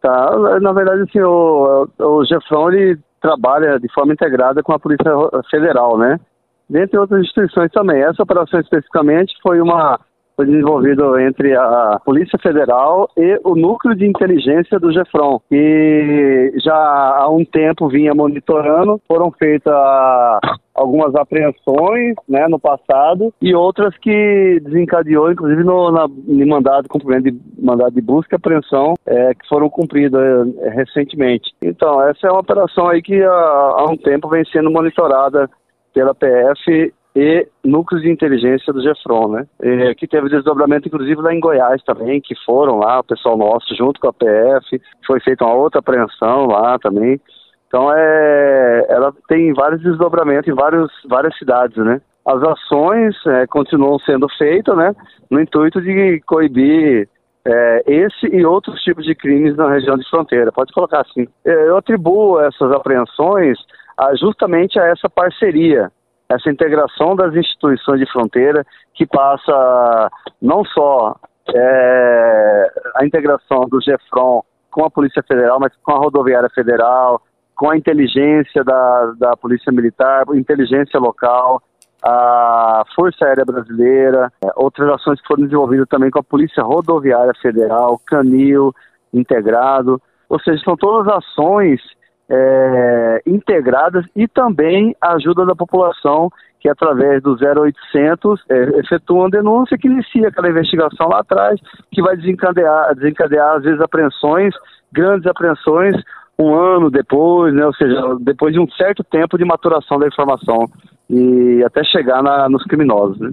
Tá, na verdade, assim, o, o Gefron, ele trabalha de forma integrada com a Polícia Federal, né? Dentre outras instituições também. Essa operação especificamente foi uma foi desenvolvido entre a Polícia Federal e o Núcleo de Inteligência do Gefron, que já há um tempo vinha monitorando. Foram feitas algumas apreensões né, no passado e outras que desencadeou, inclusive, no na, no mandado, cumprimento de mandado de busca e apreensão é, que foram cumpridas é, recentemente. Então, essa é uma operação aí que há, há um tempo vem sendo monitorada pela PF e núcleos de inteligência do Gefron, né? E, que teve desdobramento, inclusive, lá em Goiás também, que foram lá, o pessoal nosso, junto com a PF, foi feita uma outra apreensão lá também. Então, é, ela tem vários desdobramentos em vários, várias cidades, né? As ações é, continuam sendo feitas, né? No intuito de coibir é, esse e outros tipos de crimes na região de fronteira. Pode colocar assim. É, eu atribuo essas apreensões a, justamente a essa parceria essa integração das instituições de fronteira que passa não só é, a integração do GEFRON com a Polícia Federal, mas com a Rodoviária Federal, com a inteligência da, da Polícia Militar, inteligência local, a Força Aérea Brasileira, é, outras ações que foram desenvolvidas também com a Polícia Rodoviária Federal, Canil, integrado, ou seja, são todas ações é, integradas e também a ajuda da população que através do 0800 é, efetua uma denúncia que inicia aquela investigação lá atrás, que vai desencadear, desencadear às vezes apreensões, grandes apreensões, um ano depois, né, ou seja, depois de um certo tempo de maturação da informação e até chegar na, nos criminosos. Né?